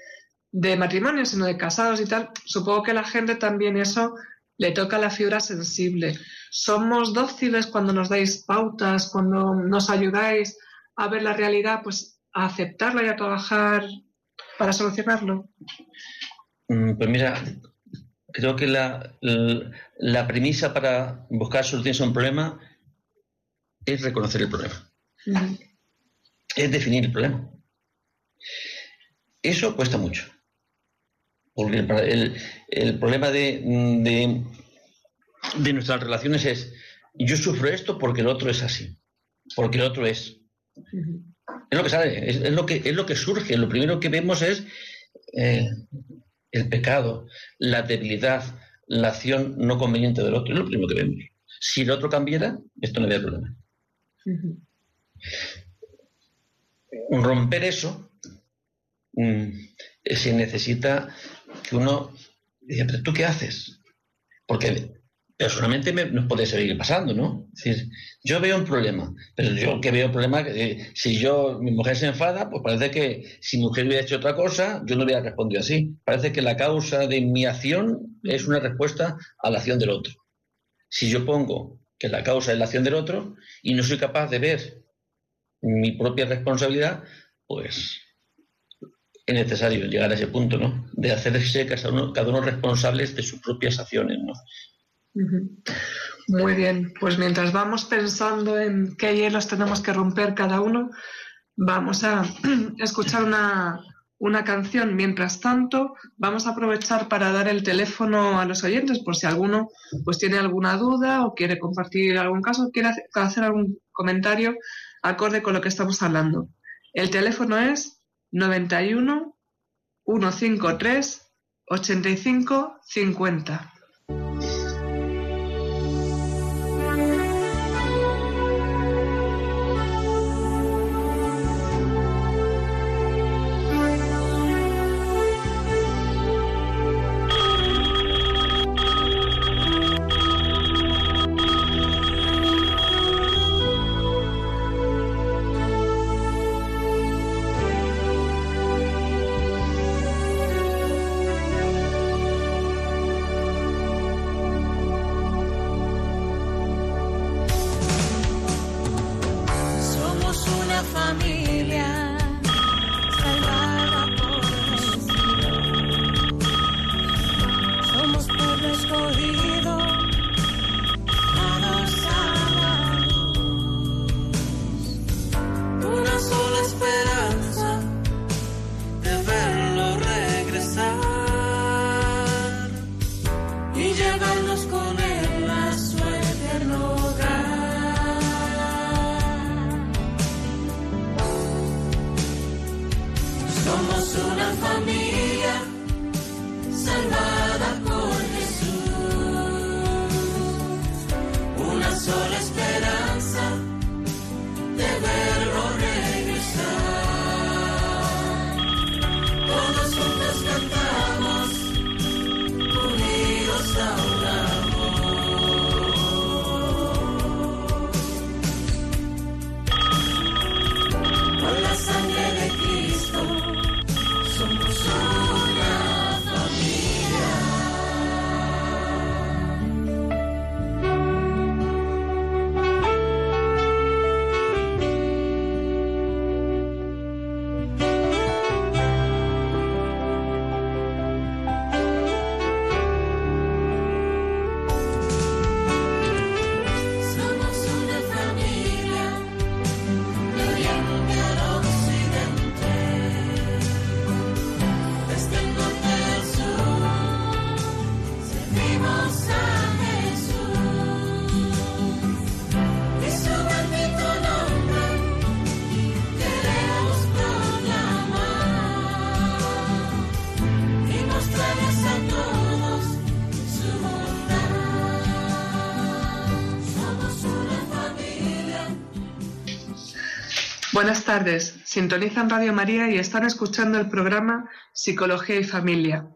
de matrimonio, sino de casados y tal, supongo que a la gente también eso le toca la fibra sensible. Somos dóciles cuando nos dais pautas, cuando nos ayudáis a ver la realidad, pues a aceptarla y a trabajar para solucionarlo. Mm, pues mira, creo que la, la, premisa para buscar soluciones a un problema es reconocer el problema. Es definir el problema. Eso cuesta mucho. Porque el, problema de, de, nuestras relaciones es, yo sufro esto porque el otro es así, porque el otro es. Es lo que sale, es, lo que, es lo que surge. Lo primero que vemos es eh, el pecado, la debilidad, la acción no conveniente del otro. Es lo primero que vemos. Si el otro cambiara, esto no había problema. Romper eso mm, se necesita que uno diga, pero ¿tú qué haces? Porque personalmente me, nos puede seguir pasando, ¿no? Es decir, yo veo un problema, pero yo que veo un problema, eh, si yo, mi mujer se enfada, pues parece que si mi mujer hubiera hecho otra cosa, yo no hubiera respondido así. Parece que la causa de mi acción es una respuesta a la acción del otro. Si yo pongo que la causa es la acción del otro y no soy capaz de ver mi propia responsabilidad, pues es necesario llegar a ese punto, ¿no? De hacerse cada uno, cada uno responsables de sus propias acciones. Muy bien, pues mientras vamos pensando en qué hielos tenemos que romper cada uno, vamos a escuchar una, canción. Mientras tanto, vamos a aprovechar para dar el teléfono a los oyentes por si alguno pues tiene alguna duda o quiere compartir algún caso, quiere hacer algún comentario acorde con lo que estamos hablando. El teléfono es 91 153 85 50. Buenas tardes. Sintonizan Radio María y están escuchando el programa Psicología y Familia.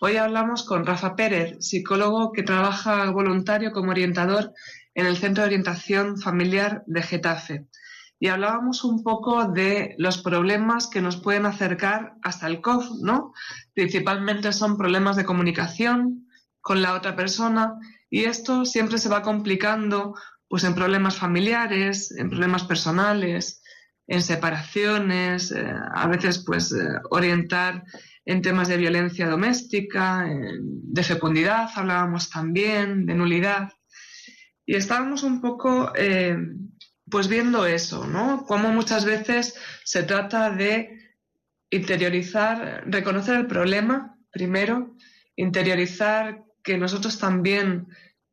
Hoy hablamos con Rafa Pérez, psicólogo que trabaja voluntario como orientador en el Centro de Orientación Familiar de Getafe. Y hablábamos un poco de los problemas que nos pueden acercar hasta el COF, ¿no? Principalmente son problemas de comunicación con la otra persona y esto siempre se va complicando pues en problemas familiares, en problemas personales, en separaciones, eh, a veces pues eh, orientar en temas de violencia doméstica, de fecundidad, hablábamos también, de nulidad. Y estábamos un poco eh, pues viendo eso, ¿no? Cómo muchas veces se trata de interiorizar, reconocer el problema, primero, interiorizar que nosotros también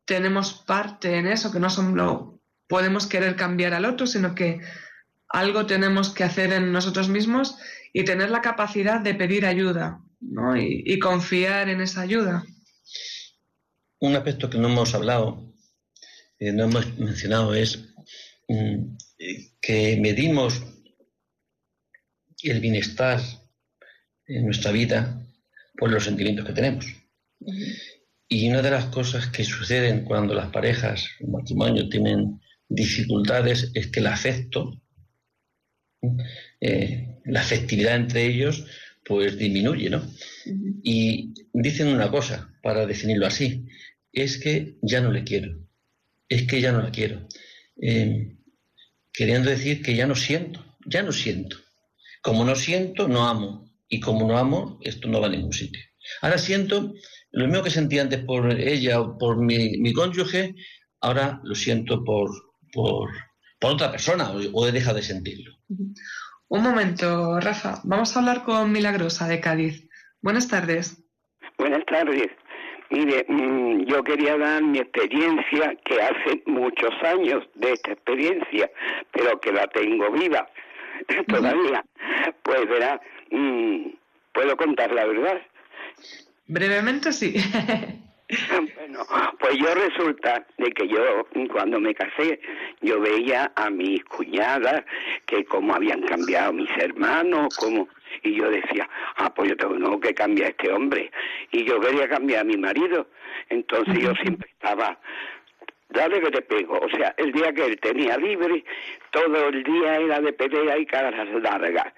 tenemos parte en eso, que no solo podemos querer cambiar al otro, sino que algo tenemos que hacer en nosotros mismos y tener la capacidad de pedir ayuda y, confiar en esa ayuda. Un aspecto que no hemos hablado, eh, no hemos mencionado, es mm, que medimos el bienestar en nuestra vida por los sentimientos que tenemos. Y una de las cosas que suceden cuando las parejas, el matrimonio, tienen dificultades es que el afecto, eh, la afectividad entre ellos, pues disminuye, ¿no? Y dicen una cosa, para definirlo así, es que ya no le quiero, es que ya no la quiero. Eh, queriendo decir que ya no siento, ya no siento. Como no siento, no amo. Y como no amo, esto no va a ningún sitio. Ahora siento lo mismo que sentía antes por ella o por mi, cónyuge, ahora lo siento por, por, otra persona o, he dejado de sentirlo. Un momento, Rafa. Vamos a hablar con Milagrosa de Cádiz. Buenas tardes. Buenas tardes. Mire, mm, yo quería dar mi experiencia, que hace muchos años de esta experiencia, pero que la tengo viva todavía. Pues verá, mm, puedo contar la verdad. Brevemente sí. Bueno, pues yo resulta de que yo cuando me casé, yo veía a mis cuñadas que como habían cambiado mis hermanos, como y yo decía, ah, pues yo tengo que cambiar a este hombre. Y yo quería cambiar a mi marido. Entonces yo siempre estaba, dale que te pego. O sea, el día que él tenía libre, todo el día era de pelea y caras largas.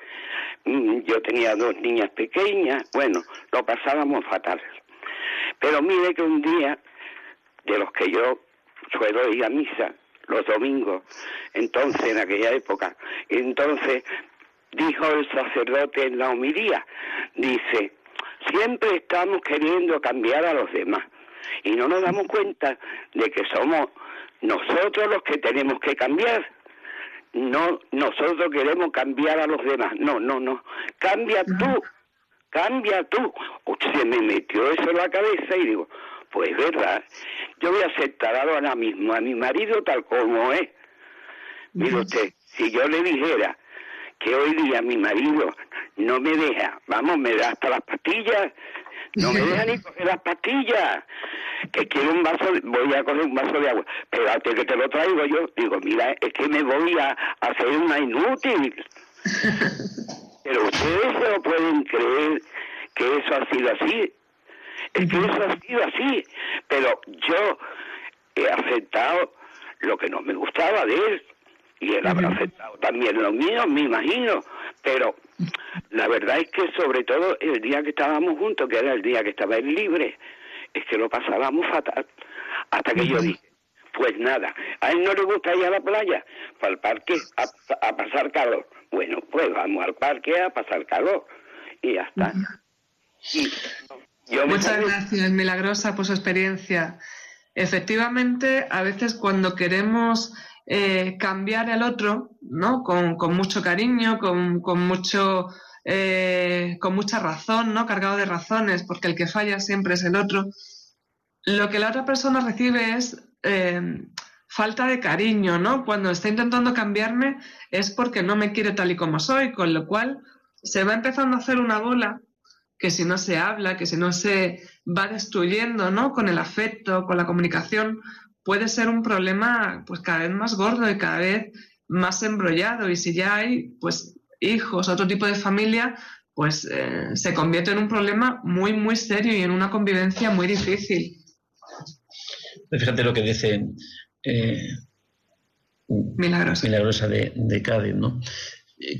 Mm, yo tenía dos niñas pequeñas, bueno, lo pasábamos fatal. Pero mire que un día, de los que yo suelo ir a misa, los domingos, entonces, en aquella época, entonces dijo el sacerdote en la homilía, dice, siempre estamos queriendo cambiar a los demás y no nos damos cuenta de que somos nosotros los que tenemos que cambiar no nosotros queremos cambiar a los demás. No, no, no. Cambia tú. Cambia tú. Se me metió eso en la cabeza y digo, pues verdad, yo voy a aceptar ahora mismo a mi marido tal como es. Mire usted, si yo le dijera que hoy día mi marido no me deja, vamos, me da hasta las pastillas, no me deja ni coger las pastillas, que quiero un vaso, voy a coger un vaso de agua, pero antes que te lo traigo yo, digo, mira, es que me voy a hacer una inútil. pero ustedes lo pueden creer que eso ha sido así. Es que eso ha sido así. Pero yo he aceptado lo que no me gustaba de él. Y él habrá aceptado también lo mío, me imagino. Pero la verdad es que sobre todo el día que estábamos juntos, que era el día que estaba él libre, es que lo pasábamos fatal. Hasta que yo dije, pues nada, a él no le gusta ir a la playa, para el parque a, pasar calor. Bueno, pues vamos al parque a pasar calor y ya está. Muchas gracias, Milagrosa, por su experiencia. Efectivamente, a veces cuando queremos eh, cambiar al otro, ¿no? Con, mucho cariño, con, con mucho eh, con mucha razón, ¿no? Cargado de razones, porque el que falla siempre es el otro. Lo que la otra persona recibe es eh, falta de cariño, ¿no? Cuando está intentando cambiarme es porque no me quiere tal y como soy, con lo cual se va empezando a hacer una bola que si no se habla, que si no se va destruyendo, ¿no? Con el afecto, con la comunicación, puede ser un problema pues cada vez más gordo y cada vez más embrollado. Y si ya hay, pues hijos, otro tipo de familia, pues eh, se convierte en un problema muy, muy serio y en una convivencia muy difícil. Fíjate lo que dice eh, Milagrosa, de, de, Cádiz, ¿no?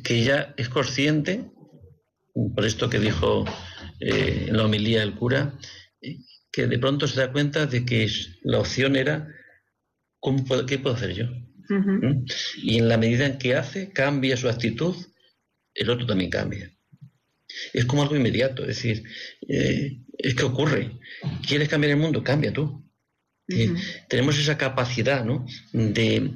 Que ella es consciente, por esto que dijo eh, en la homilía el cura, que de pronto se da cuenta de que la opción era ¿cómo ¿qué puedo hacer yo? ¿Mm? Y en la medida en que hace, cambia su actitud, el otro también cambia. Es como algo inmediato, es decir, eh, es que ocurre. ¿Quieres cambiar el mundo? Cambia tú. Eh, tenemos esa capacidad ¿no? de,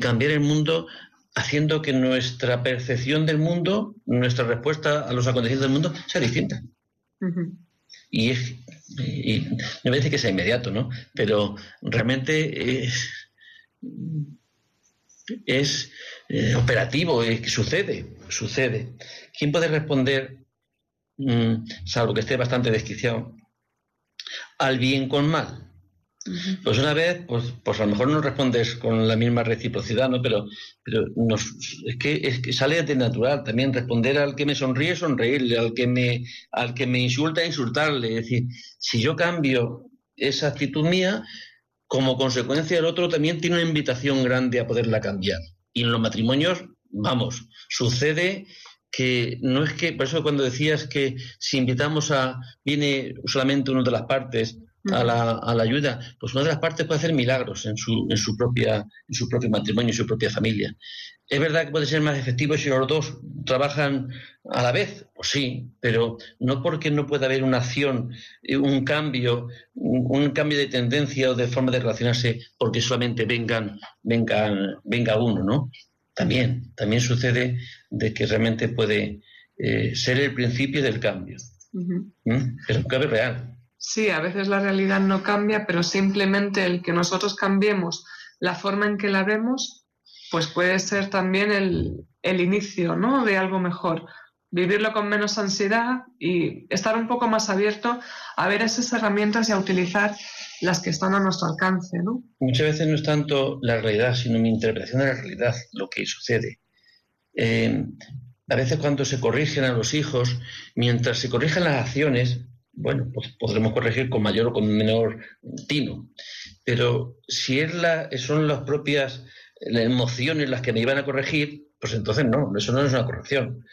cambiar el mundo haciendo que nuestra percepción del mundo, nuestra respuesta a los acontecimientos del mundo sea distinta. y es y no me parece que sea inmediato, ¿no? Pero realmente es, es eh, operativo, es que sucede, sucede. ¿Quién puede responder, mm, salvo que esté bastante desquiciado, al bien con mal? Pues una vez, pues, pues a lo mejor no respondes con la misma reciprocidad, ¿no? Pero, pero es, que, es que sale de natural también responder al que me sonríe, sonreírle, al que me, al que me insulta, insultarle. Es decir, si yo cambio esa actitud mía, como consecuencia el otro también tiene una invitación grande a poderla cambiar. Y en los matrimonios, vamos, sucede que no es que, por eso cuando decías que si invitamos a, viene solamente una de las partes, a la, a la, ayuda, pues una de las partes puede hacer milagros en su, en su, propia, en su propio matrimonio, en su propia familia. ¿Es verdad que puede ser más efectivo si los dos trabajan a la vez? Pues sí, pero no porque no pueda haber una acción, eh, un cambio, un, cambio de tendencia o de forma de relacionarse porque solamente vengan, vengan, venga uno, ¿no? También, también sucede de que realmente puede eh, ser el principio del cambio. ¿Mm? Es un cambio real. Sí, a veces la realidad no cambia, pero simplemente el que nosotros cambiemos la forma en que la vemos, pues puede ser también el, el inicio ¿no? de algo mejor. Vivirlo con menos ansiedad y estar un poco más abierto a ver esas herramientas y a utilizar las que están a nuestro alcance. ¿no? Muchas veces no es tanto la realidad, sino mi interpretación de la realidad lo que sucede. Eh, a veces cuando se corrigen a los hijos, mientras se corrigen las acciones, bueno, pues podremos corregir con mayor o con menor tino. Pero si es la, son las propias emociones las que me iban a corregir, pues entonces no, eso no es una corrección.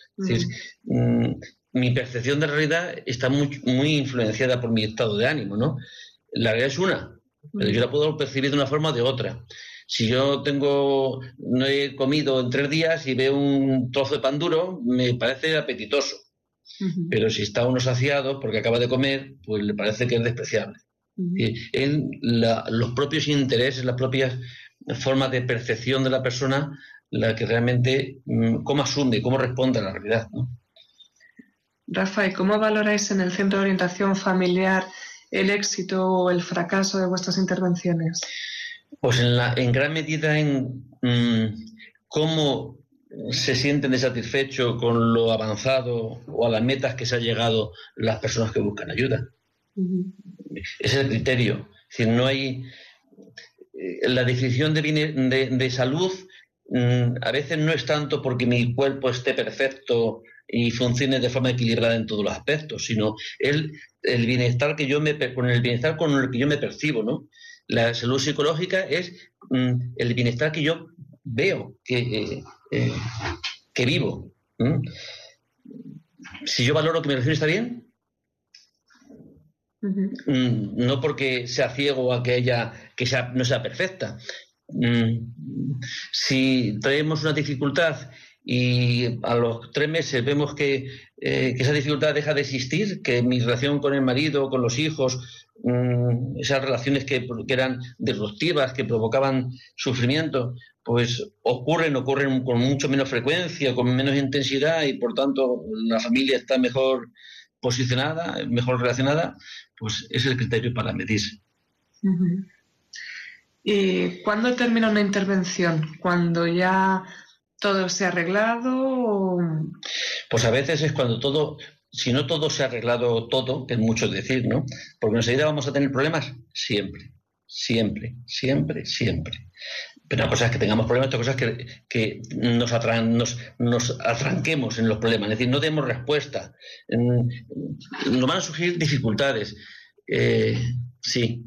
Mm, mi percepción de la realidad está muy, muy influenciada por mi estado de ánimo, ¿no? La realidad es una, pero yo la puedo percibir de una forma o de otra. Si yo tengo, no he comido en tres días y veo un trozo de pan duro, me parece apetitoso pero si está uno saciado porque acaba de comer, pues le parece que es despreciable. en los propios intereses, las propias formas de percepción de la persona, la que realmente mm, cómo asume, cómo responde a la realidad. ¿no? Rafa, ¿y cómo valoráis en el Centro de Orientación Familiar el éxito o el fracaso de vuestras intervenciones? Pues en, la, en gran medida en mm, cómo se sienten satisfechos con lo avanzado o a las metas que se han llegado las personas que buscan ayuda. Ese es el criterio. Es no hay. Eh, la definición de, de, salud mm, a veces no es tanto porque mi cuerpo esté perfecto y funcione de forma equilibrada en todos los aspectos, sino el, el bienestar que yo me con el bienestar con el que yo me percibo, ¿no? La salud psicológica es mm, el bienestar que yo veo que, eh, eh, que vivo. Si yo valoro que mi relación está bien, mm, no porque sea ciego o aquella que sea, no sea perfecta. Mm, si traemos una dificultad y a los tres meses vemos que, eh, que, esa dificultad deja de existir, que mi relación con el marido, con los hijos, mm, esas relaciones que, que, eran disruptivas, que provocaban sufrimiento, pues ocurren, ocurren con mucho menos frecuencia, con menos intensidad y por tanto la familia está mejor posicionada, mejor relacionada, pues es el criterio para medirse. ¿Y cuándo termina una intervención? ¿Cuando ya todo se ha arreglado? Pues a veces es cuando todo, si no todo se ha arreglado todo, que es mucho decir, ¿no? Porque enseguida vamos a tener problemas siempre, siempre, siempre, siempre. Pero una cosa es que tengamos problemas, otra cosa es que, nos, nos, nos, atranquemos en los problemas, es decir, no demos respuesta. nos van a surgir dificultades. Eh, sí.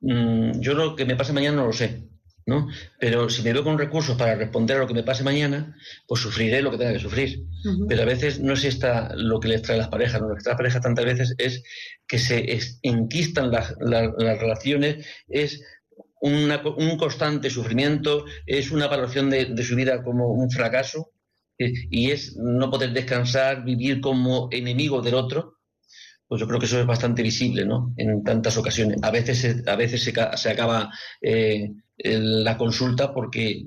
Mm, yo lo que me pase mañana no lo sé, ¿no? Pero si me veo con recursos para responder a lo que me pase mañana, pues sufriré lo que tenga que sufrir. Pero a veces no es esta lo que les trae las parejas, lo que trae las parejas tantas veces es que se enquistan las, las relaciones, es un constante sufrimiento, es una valoración de, su vida como un fracaso eh, y es no poder descansar, vivir como enemigo del otro. Pues yo creo que eso es bastante visible, ¿no? En tantas ocasiones. A veces, se, a veces se, acaba eh, la consulta porque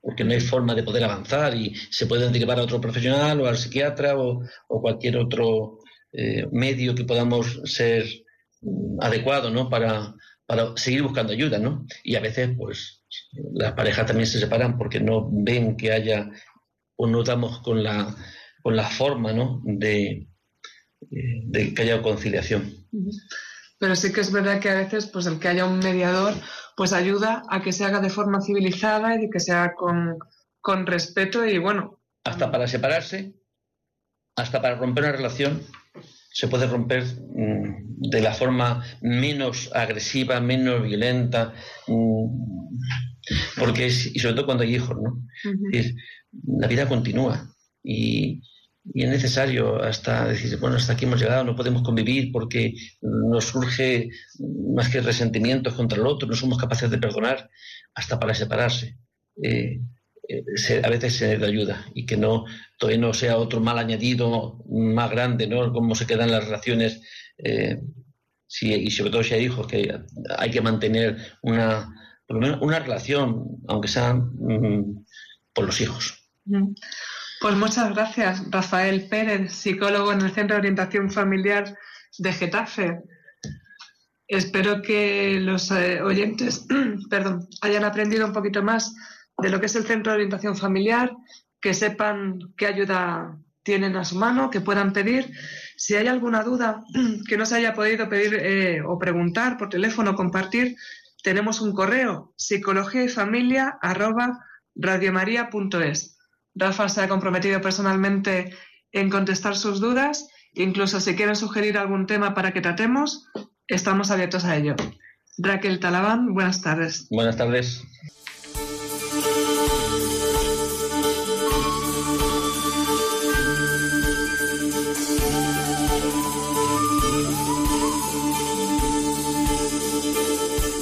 porque no hay forma de poder avanzar y se pueden derivar a otro profesional o al psiquiatra o, cualquier otro eh, medio que podamos ser mm, adecuado ¿no? para, para seguir buscando ayuda, ¿no? Y a veces, pues, las parejas también se separan porque no ven que haya o no damos con la, con la forma, ¿no? De, eh, de que haya conciliación. Pero sí que es verdad que a veces, pues, el que haya un mediador, pues ayuda a que se haga de forma civilizada y que se haga con, con respeto y bueno. Hasta para separarse, hasta para romper una relación, se puede romper mm, de la forma menos agresiva, menos violenta, mm, porque es, y sobre todo cuando hay hijos, ¿no? la vida continúa y, y, es necesario hasta decir, bueno, hasta aquí hemos llegado, no podemos convivir porque nos surge más que resentimientos contra el otro, no somos capaces de perdonar hasta para separarse. Eh, a veces se da ayuda y que no todavía no sea otro mal añadido más grande, ¿no? Cómo se quedan las relaciones eh, y sobre todo si hay hijos que hay que mantener una por lo menos una relación, aunque sea mm, por los hijos. Pues muchas gracias, Rafael Pérez, psicólogo en el Centro de Orientación Familiar de Getafe. Espero que los eh, oyentes perdón, hayan aprendido un poquito más de lo que es el centro de orientación familiar, que sepan qué ayuda tienen a su mano, que puedan pedir. Si hay alguna duda que no se haya podido pedir eh, o preguntar por teléfono, compartir, tenemos un correo psicología y familia arroba radiomaria.es. Rafa se ha comprometido personalmente en contestar sus dudas, incluso si quieren sugerir algún tema para que tratemos, estamos abiertos a ello. Raquel Talabán, buenas tardes. Buenas tardes.